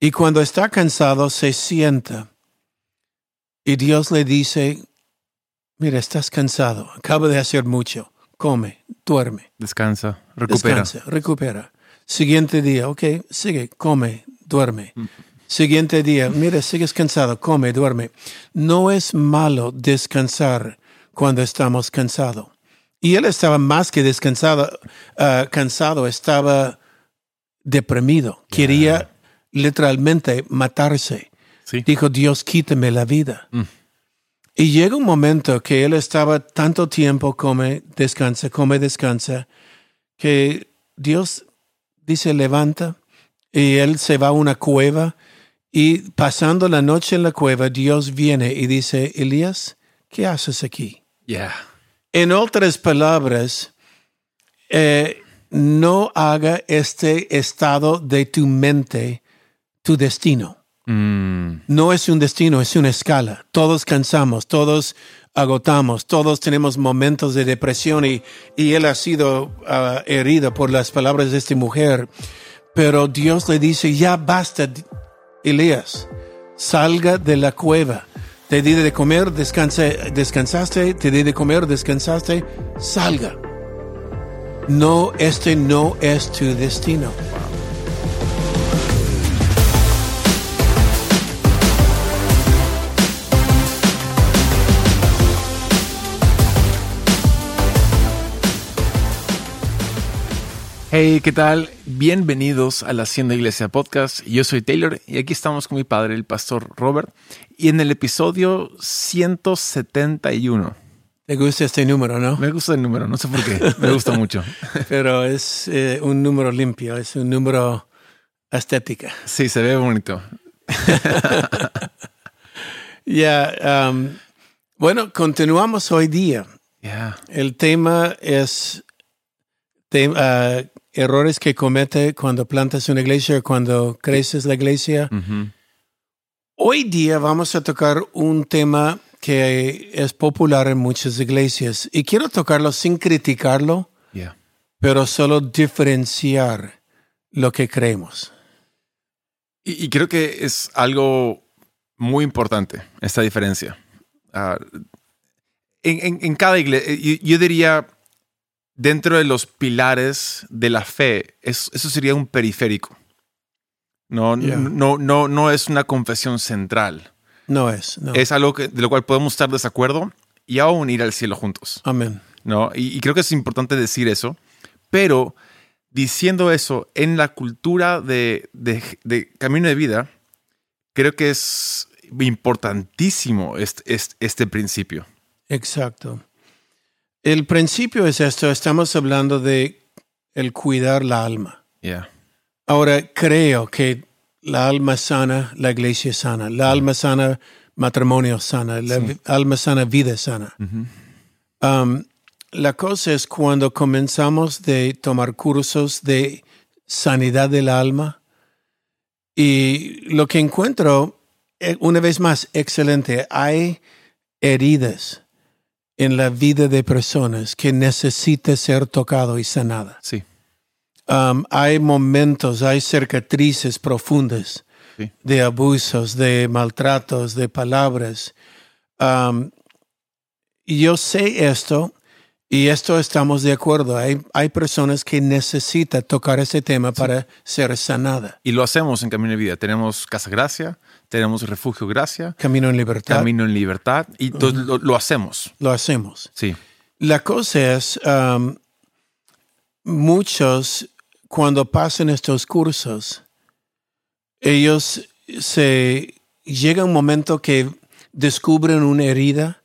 Y cuando está cansado, se sienta. Y Dios le dice, mira, estás cansado, acabo de hacer mucho, come, duerme. Descansa, recupera. Descansa, recupera. Siguiente día, ok, sigue, come, duerme. Siguiente día, mira, sigues cansado, come, duerme. No es malo descansar cuando estamos cansados. Y él estaba más que descansado, ah, cansado, estaba deprimido. Quería literalmente matarse. Sí. Dijo, Dios, quítame la vida. Mm. Y llega un momento que él estaba tanto tiempo, come, descansa, come, descansa, que Dios dice, levanta, y él se va a una cueva, y pasando la noche en la cueva, Dios viene y dice, Elías, ¿qué haces aquí? Yeah. En otras palabras, eh, no haga este estado de tu mente tu destino. Mm, No es un destino, es una escala. Todos cansamos, todos agotamos, todos tenemos momentos de depresión y, y él ha sido ah, herido por las palabras de esta mujer. Pero Dios le dice, ya basta, Elías, salga de la cueva. Te di de comer, descansa, descansaste, te di de comer, descansaste, salga. No, este no es tu destino. Hey, ¿qué tal? Bienvenidos a la Hacienda Iglesia Podcast. Yo soy Taylor y aquí estamos con mi padre, el pastor Robert. Y en el episodio 171. ¿Te gusta este número, no? Me gusta el número, no sé por qué. Me gusta mucho. Pero es eh, un número limpio, es un número estética. Sí, se ve bonito. Ya, um, bueno, continuamos hoy día. Yeah. El tema es te- ah, errores que comete cuando plantas una iglesia cuando creces la iglesia. Ujú. Hoy día vamos a tocar un tema que es popular en muchas iglesias y quiero tocarlo sin criticarlo, Yeah. pero solo diferenciar lo que creemos. Y, y creo que es algo muy importante, esta diferencia. Ah, en, en- en cada iglesia, yo, yo diría, dentro de los pilares de la fe, es- eso sería un periférico. No, Yeah. no, no, no es una confesión central. No es, no. Es algo que- de lo cual podemos estar desacuerdo y aún ir al cielo juntos. Amén. ¿no? Y, y creo que es importante decir eso, pero diciendo eso, en la cultura de, de- de camino de vida, creo que es importantísimo este, este, este principio. Exacto. El principio es esto, estamos hablando de el cuidar la alma. Yeah. Ahora creo que la alma sana, la iglesia sana, la alma sana, matrimonio sana, la Sí. alma sana, vida sana. Ujú. Um, la cosa es cuando comenzamos de tomar cursos de sanidad del alma y lo que encuentro, eh, una vez más, excelente, hay heridas en la vida de personas que necesitan ser tocado y sanada. Sí. Um, hay momentos, hay cicatrices profundas Sí. de abusos, de maltratos, de palabras. Um, y yo sé esto y esto estamos de acuerdo. Hay, hay personas que necesitan tocar ese tema para ser sanada. Y lo hacemos en Camino de Vida. Tenemos Casa Gracia, tenemos Refugio Gracia, Camino en libertad. Camino en Libertad, y to- lo, lo hacemos. Lo hacemos. Sí. La cosa es, um, muchos cuando pasan estos cursos, ellos se llega un momento que descubren una herida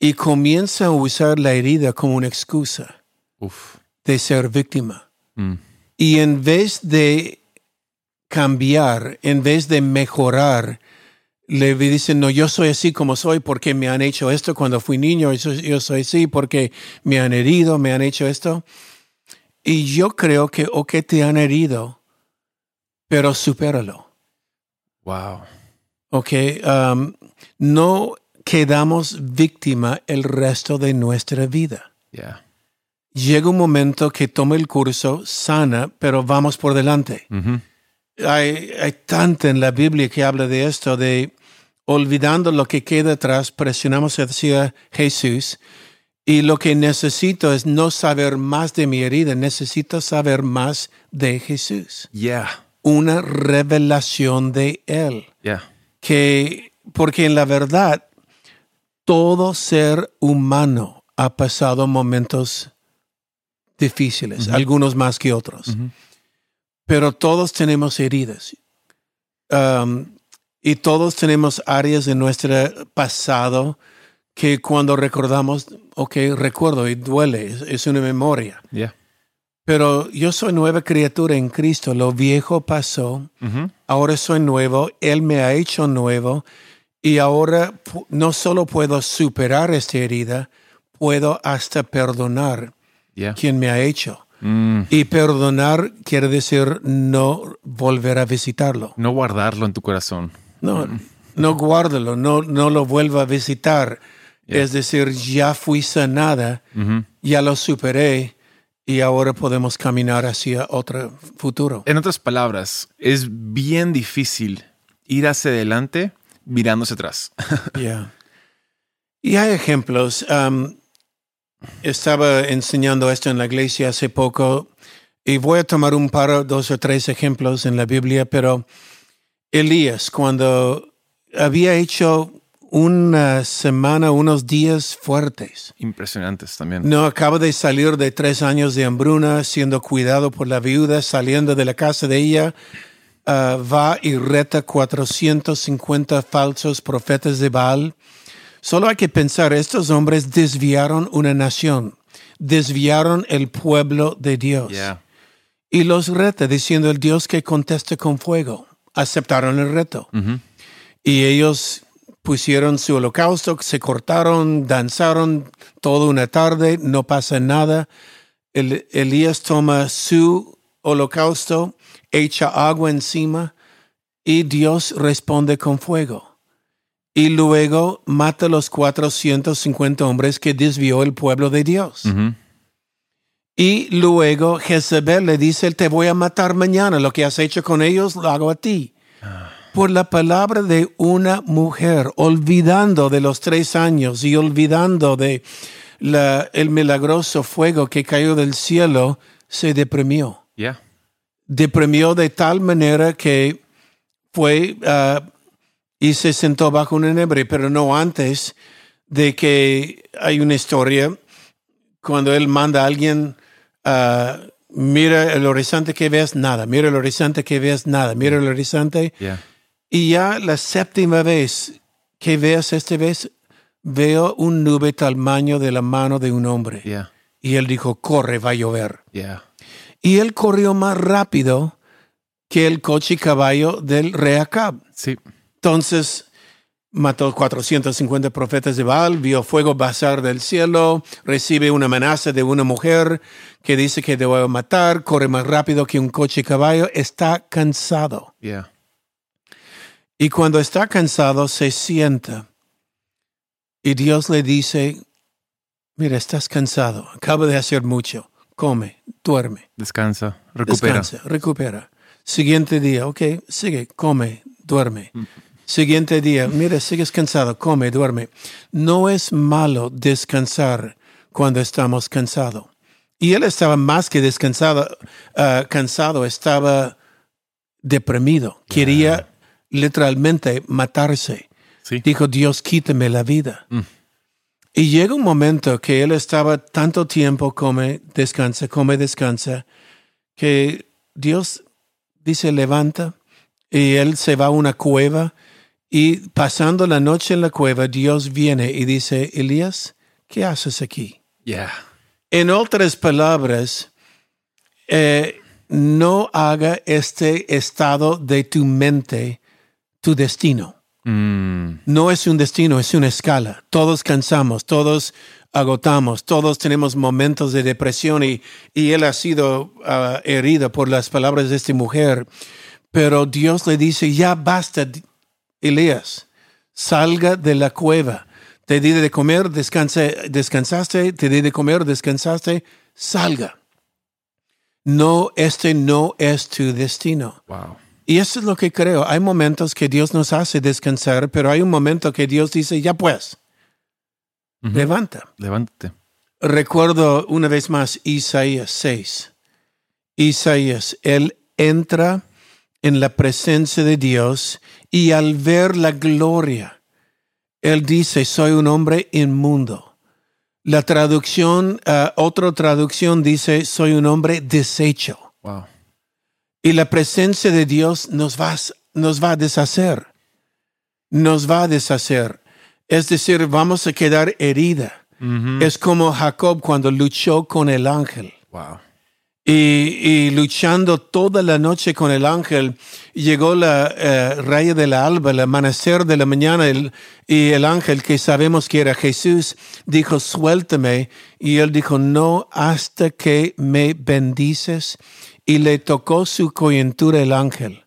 y comienzan a usar la herida como una excusa Uf. de ser víctima. Mm. Y en vez de cambiar, en vez de mejorar, le dicen, no, yo soy así como soy porque me han hecho esto cuando fui niño, yo soy, yo soy así porque me han herido, me han hecho esto. Y yo creo que, o que te han herido, pero supéralo. Wow. Ok, um, no quedamos víctima el resto de nuestra vida. Yeah. Llega un momento que toma el curso, sana, pero vamos por delante. Ujú. Hay, hay tanto en la Biblia que habla de esto, de olvidando lo que queda atrás, presionamos hacia Jesús. Y lo que necesito es no saber más de mi herida, necesito saber más de Jesús. Yeah. Una revelación de Él. Yeah. Que, porque en la verdad, todo ser humano ha pasado momentos difíciles, algunos más que otros. Pero todos tenemos heridas. Um, y todos tenemos áreas de nuestro pasado que cuando recordamos, ok, recuerdo y duele, es, es una memoria. Yeah. Pero yo soy nueva criatura en Cristo, lo viejo pasó, ahora soy nuevo, Él me ha hecho nuevo y ahora no solo puedo superar esta herida, puedo hasta perdonar Yeah. quien me ha hecho. Mm. Y perdonar quiere decir no volver a visitarlo. No guardarlo en tu corazón. No, no guárdalo, no, no lo vuelva a visitar. Es decir, ya fui sanada, Ujú. ya lo superé y ahora podemos caminar hacia otro futuro. En otras palabras, es bien difícil ir hacia adelante mirándose atrás. Yeah. Y hay ejemplos. um, estaba enseñando esto en la iglesia hace poco y voy a tomar un par, dos o tres ejemplos en la Biblia, pero Elías, cuando había hecho una semana, unos días fuertes, Impresionantes también. no acaba de salir de tres años de hambruna, siendo cuidado por la viuda, saliendo de la casa de ella, ah, va y reta 450 falsos profetas de Baal. Solo hay que pensar, estos hombres desviaron una nación, desviaron el pueblo de Dios. Yeah. Y los reta diciendo el Dios que conteste con fuego. Aceptaron el reto. Ujú. Y ellos pusieron su holocausto, se cortaron, danzaron toda una tarde, no pasa nada. El- Elías toma su holocausto, echa agua encima y Dios responde con fuego. Y luego mata a los 450 hombres que desvió el pueblo de Dios. Y luego Jezebel le dice, te voy a matar mañana, lo que has hecho con ellos lo hago a ti. Por la palabra de una mujer, olvidando de los tres años y olvidando de la- el milagroso fuego que cayó del cielo, se deprimió. Yeah. Deprimió de tal manera que fue ah, y se sentó bajo un enebre, pero no antes de que hay una historia cuando él manda a alguien, ah, mira el horizonte que ves, nada, mira el horizonte que ves, nada, mira el horizonte. Yeah. Y ya la séptima vez que veas esta vez, veo un nube tamaño de la mano de un hombre. Yeah. Y él dijo, corre, va a llover. Yeah. Y él corrió más rápido que el coche y caballo del rey Acab. Sí. Entonces mató 450 profetas de Baal, vio fuego pasar del cielo, recibe una amenaza de una mujer que dice que a matar, corre más rápido que un coche y caballo, está cansado. Yeah. Y cuando está cansado se sienta y Dios le dice, mira, estás cansado, acabo de hacer mucho, come, duerme. Descansa. Recupera. Descansa, recupera. Siguiente día, ok, sigue, come, duerme. Siguiente día, mira, sigues cansado, come, duerme. No es malo descansar cuando estamos cansados. Y él estaba más que descansado, ah, cansado, estaba deprimido. Quería literalmente matarse. Sí. Dijo, Dios, quítame la vida. Mm. Y llega un momento que él estaba tanto tiempo, come, descansa, come, descansa, que Dios dice, levanta, y él se va a una cueva, y pasando la noche en la cueva, Dios viene y dice, Elías, ¿qué haces aquí? Yeah. En otras palabras, eh, no haga este estado de tu mente tu destino. Mm. No es un destino, es una escala. Todos cansamos, todos agotamos, todos tenemos momentos de depresión y, y él ha sido ah, herido por las palabras de esta mujer. Pero Dios le dice, ya basta, Elías, salga de la cueva. Te di de comer, descanse, descansaste, te di de comer, descansaste, salga. No, este no es tu destino. Wow. Y eso es lo que creo. Hay momentos que Dios nos hace descansar, pero hay un momento que Dios dice, ya pues, Ujú. levanta. Levántate. Recuerdo una vez más Isaías 6. Isaías, él entra en la presencia de Dios y al ver la gloria, él dice, soy un hombre inmundo. La traducción, ah, otra traducción dice, soy un hombre deshecho. Wow. Y la presencia de Dios nos va, a- nos va a deshacer. Nos va a deshacer. Es decir, vamos a quedar herida. Es como Jacob cuando luchó con el ángel. Wow. Y, y luchando toda la noche con el ángel, llegó la eh, raya de la alba, el amanecer de la mañana, el- y el ángel, que sabemos que era Jesús, dijo, suéltame. Y él dijo, no, hasta que me bendices. Y le tocó su coyuntura el ángel.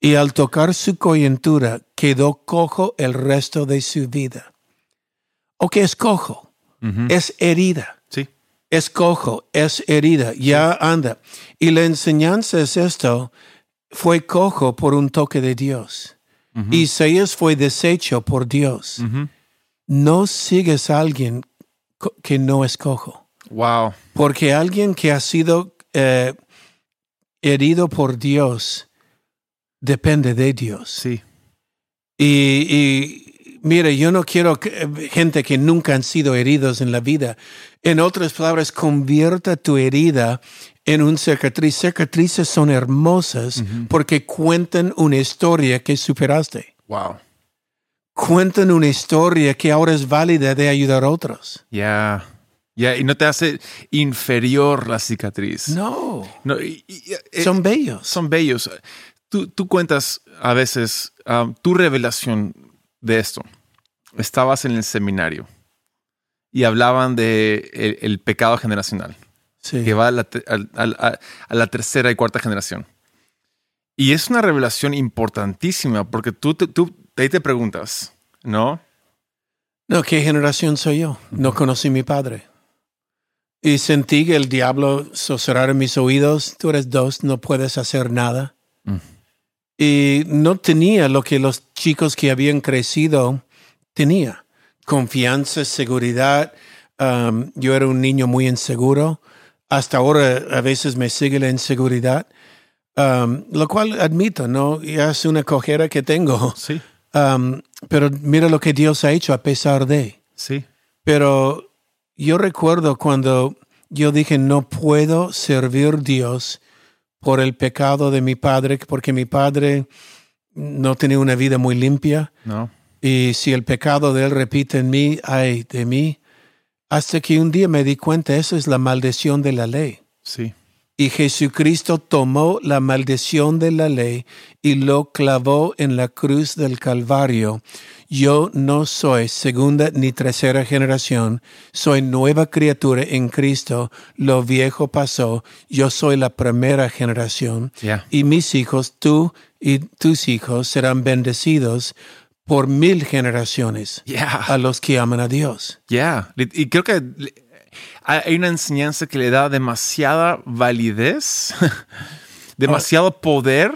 Y al tocar su coyuntura, quedó cojo el resto de su vida. ¿O qué es cojo? Es herida. Es cojo, es herida, ya anda. Y la enseñanza es esto, fue cojo por un toque de Dios. Ujú. Isaías fue deshecho por Dios. No sigues a alguien que no es cojo, Wow. porque alguien que ha sido eh, herido por Dios depende de Dios. Sí. Y, y mire, yo no quiero que- gente que nunca han sido heridos en la vida. En otras palabras, convierta tu herida en un cicatriz. Cicatrices son hermosas porque cuentan una historia que superaste. Wow. Cuentan una historia que ahora es válida de ayudar a otros. Ya. Ya. Y no te hace inferior la cicatriz. No, No, y- y- eh, son bellos. son bellos. Tú, tú cuentas a veces um, tu revelación de esto. Estabas en el seminario y hablaban de el, el pecado generacional, Sí. que va a la, a- a tercera y cuarta generación. Y es una revelación importantísima porque tú, te- tú ahí te preguntas, ¿no? No, ¿qué generación soy yo? No conocí a mi padre. Y sentí que el diablo susurrar en mis oídos, tú eres dos, no puedes hacer nada. Mm. Y no tenía lo que los chicos que habían crecido tenía. Confianza, seguridad. Um, yo era un niño muy inseguro. Hasta ahora a veces me sigue la inseguridad. Um, lo cual admito, ¿no? Ya es una cojera que tengo. Sí, Um, pero mira lo que Dios ha hecho a pesar de. sí. Pero yo recuerdo cuando yo dije, no puedo servir Dios por el pecado de mi padre, porque mi padre no tenía una vida muy limpia. ¿No? Y si el pecado de él repite en mí, ay de mí. Hasta que un día me di cuenta, eso es la maldición de la ley. Sí. Y Jesucristo tomó la maldición de la ley y lo clavó en la cruz del Calvario. Yo no soy segunda ni tercera generación, soy nueva criatura en Cristo. Lo viejo pasó, yo soy la primera generación. Y mis hijos, tú y tus hijos serán bendecidos por mil generaciones a los que aman a Dios. Y creo que hay hay una enseñanza que le da demasiada validez, demasiado poder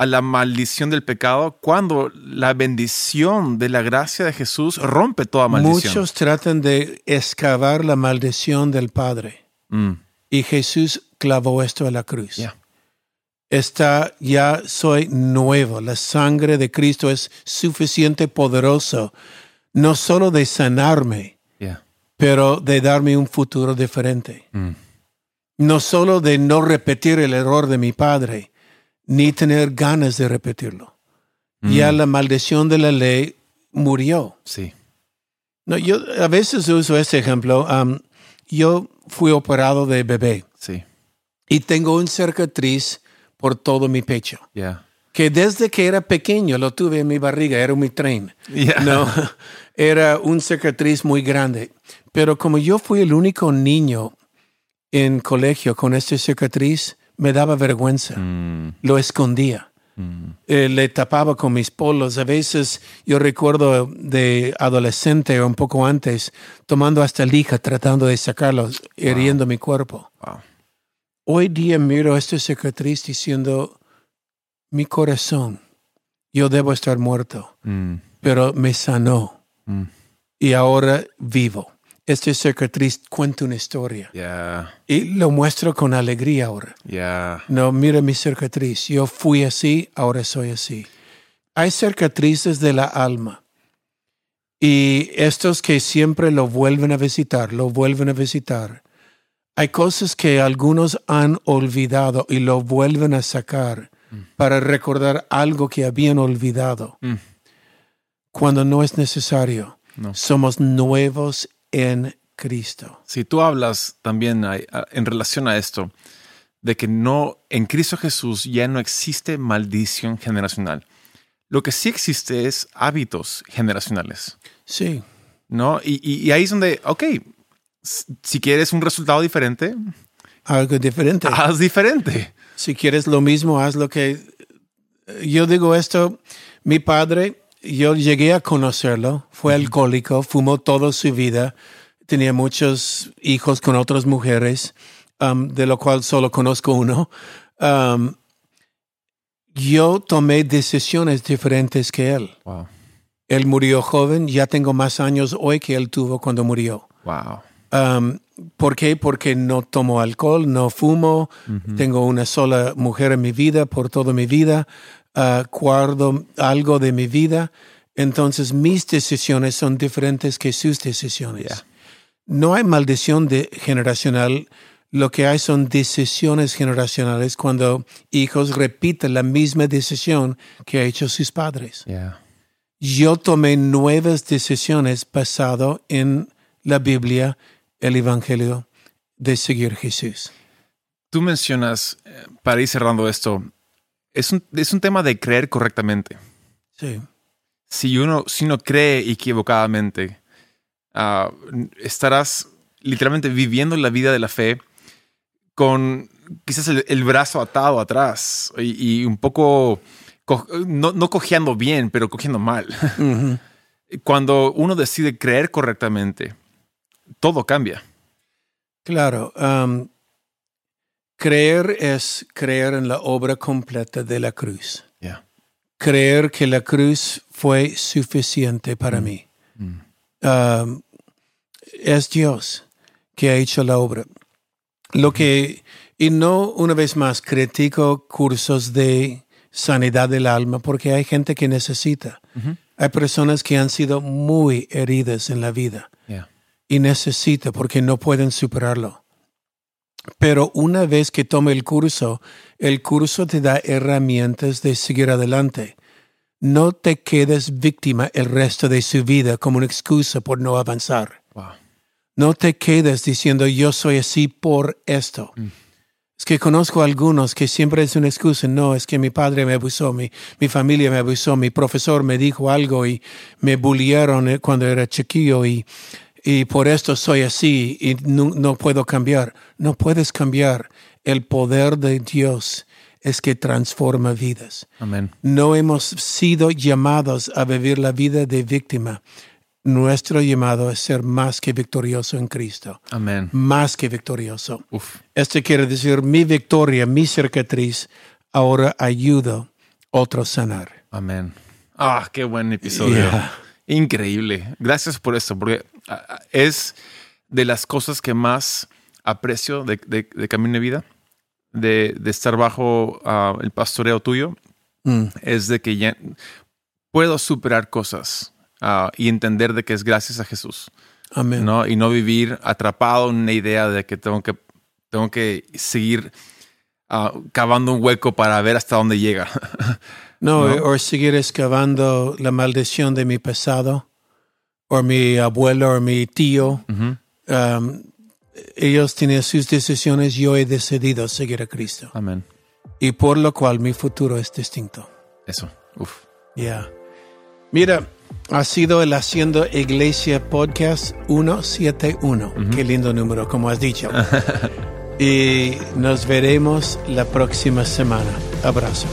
a la maldición del pecado cuando la bendición de la gracia de Jesús rompe toda maldición. Muchos tratan de excavar la maldición del Padre. Mm, Y Jesús clavó esto a la cruz. Está, ya soy nuevo. La sangre de Cristo es suficiente poderoso, no solo de sanarme, pero de darme un futuro diferente. mm, No solo de no repetir el error de mi padre, ni tener ganas de repetirlo. mm, Ya la maldición de la ley murió. Sí. No, yo a veces uso este ejemplo. Am, yo fui operado de bebé Sí. y tengo un cicatriz por todo mi pecho. Ya. Que desde que era pequeño lo tuve en mi barriga, era mi tren. Ya. No, era un cicatriz muy grande. Pero como yo fui el único niño en colegio con esta cicatriz, me daba vergüenza. Mm, Lo escondía. mm, Eh, le tapaba con mis polos. A veces yo recuerdo de adolescente o un poco antes, tomando hasta lija, tratando de sacarlos, hiriendo mi cuerpo. wow. Hoy día miro esta cicatriz diciendo, mi corazón. Yo debo estar muerto, Mm, pero me sanó mm, y ahora vivo. Este cicatriz cuenta una historia yeah, y lo muestro con alegría ahora. yeah. No, mira mi cicatriz. Yo fui así, ahora soy así. Hay cicatrices de la alma. Y estos que siempre lo vuelven a visitar, lo vuelven a visitar. Hay cosas que algunos han olvidado y lo vuelven a sacar para recordar algo que habían olvidado. Mm. Cuando no es necesario. No. Somos nuevos en Cristo. Si tú hablas también en relación a esto, de que no, en Cristo Jesús ya no existe maldición generacional. Lo que sí existe es hábitos generacionales, Sí, ¿no? Y, y- y ahí es donde, ok, si quieres un resultado diferente, algo diferente. haz diferente. Si quieres lo mismo, haz lo que... Yo digo esto, mi padre, yo llegué a conocerlo, fue alcohólico, fumó toda su vida, tenía muchos hijos con otras mujeres, um, de lo cual solo conozco uno. Um, yo tomé decisiones diferentes que él. Wow, Él murió joven, ya tengo más años hoy que él tuvo cuando murió. wow. Um, ¿Por qué? Porque no tomo alcohol, no fumo, tengo una sola mujer en mi vida por toda mi vida, ah, guardo algo de mi vida, entonces mis decisiones son diferentes que sus decisiones. Yeah. No hay maldición de generacional, lo que hay son decisiones generacionales cuando hijos repiten la misma decisión que han hecho sus padres. Yeah. Yo tomé nuevas decisiones basado en la Biblia, el Evangelio, de seguir Jesús. Tú mencionas, eh, para ir cerrando esto, es un, es un tema de creer correctamente. Sí, si uno, si uno cree equivocadamente, ah, estarás literalmente viviendo la vida de la fe con quizás el, el brazo atado atrás y, y un poco, co- no, no cojeando bien, pero cogiendo mal. Cuando uno decide creer correctamente, todo cambia. claro. um, creer es creer en la obra completa de la cruz. Yeah. Creer que la cruz fue suficiente para mí. Um, es Dios que ha hecho la obra. Lo que, y no una vez más critico cursos de sanidad del alma porque hay gente que necesita. Hay personas que han sido muy heridas en la vida Yeah. y necesita porque no pueden superarlo. Pero una vez que tome el curso, el curso te da herramientas de seguir adelante. No te quedes víctima el resto de su vida como una excusa por no avanzar. Wow. No te quedes diciendo yo soy así por esto. Es que conozco a algunos que siempre es una excusa. No, es que mi padre me abusó, mi, mi familia me abusó, mi profesor me dijo algo y me bullearon eh, cuando era chiquillo y, y por esto soy así y no, no puedo cambiar. No puedes cambiar. El poder de Dios es que transforma vidas. Amén. No hemos sido llamados a vivir la vida de víctima. Nuestro llamado es ser más que victorioso en Cristo. Amén. Más que victorioso. Uf. Esto quiere decir mi victoria, mi cicatriz, ahora ayudo a otros a sanar. Amén. Ah, qué buen episodio. Yeah. Increíble. Gracias por esto, porque es de las cosas que más aprecio de, de- de Camino de Vida, de, de estar bajo ah, el pastoreo tuyo, Mm, es de que ya puedo superar cosas ah, y entender de que es gracias a Jesús, Amén. ¿no? Y no vivir atrapado en una idea de que tengo que, tengo que seguir ah, cavando un hueco para ver hasta dónde llega. No, ¿No? o seguir excavando la maldición de mi pasado, o mi abuelo, o mi tío. Um, ellos tienen sus decisiones, yo he decidido seguir a Cristo. Amén. Y por lo cual mi futuro es distinto. Eso. Uf. Ya. Mira, ha sido el Haciendo Iglesia Podcast 171. Qué lindo número, como has dicho. y nos veremos la próxima semana. Abrazo.